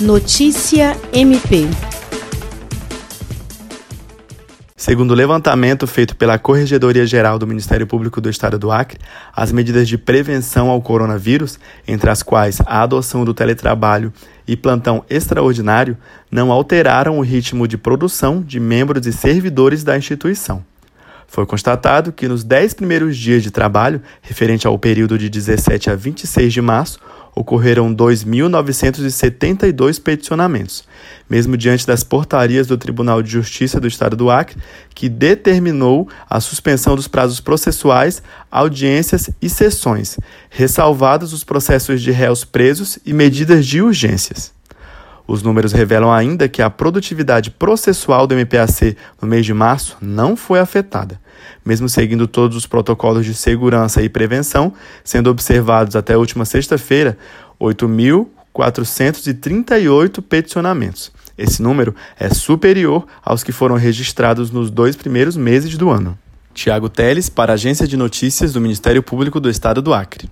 Notícia MP. Segundo o levantamento feito pela Corregedoria Geral do Ministério Público do Estado do Acre, as medidas de prevenção ao coronavírus, entre as quais a adoção do teletrabalho e plantão extraordinário, não alteraram o ritmo de produção de membros e servidores da instituição. Foi constatado que nos 10 primeiros dias de trabalho, referente ao período de 17 a 26 de março, ocorreram 2.972 peticionamentos, mesmo diante das portarias do Tribunal de Justiça do Estado do Acre, que determinou a suspensão dos prazos processuais, audiências e sessões, ressalvados os processos de réus presos e medidas de urgências. Os números revelam ainda que a produtividade processual do MPAC no mês de março não foi afetada, mesmo seguindo todos os protocolos de segurança e prevenção, sendo observados até a última sexta-feira 8.438 peticionamentos. Esse número é superior aos que foram registrados nos dois primeiros meses do ano. Tiago Teles, para a Agência de Notícias do Ministério Público do Estado do Acre.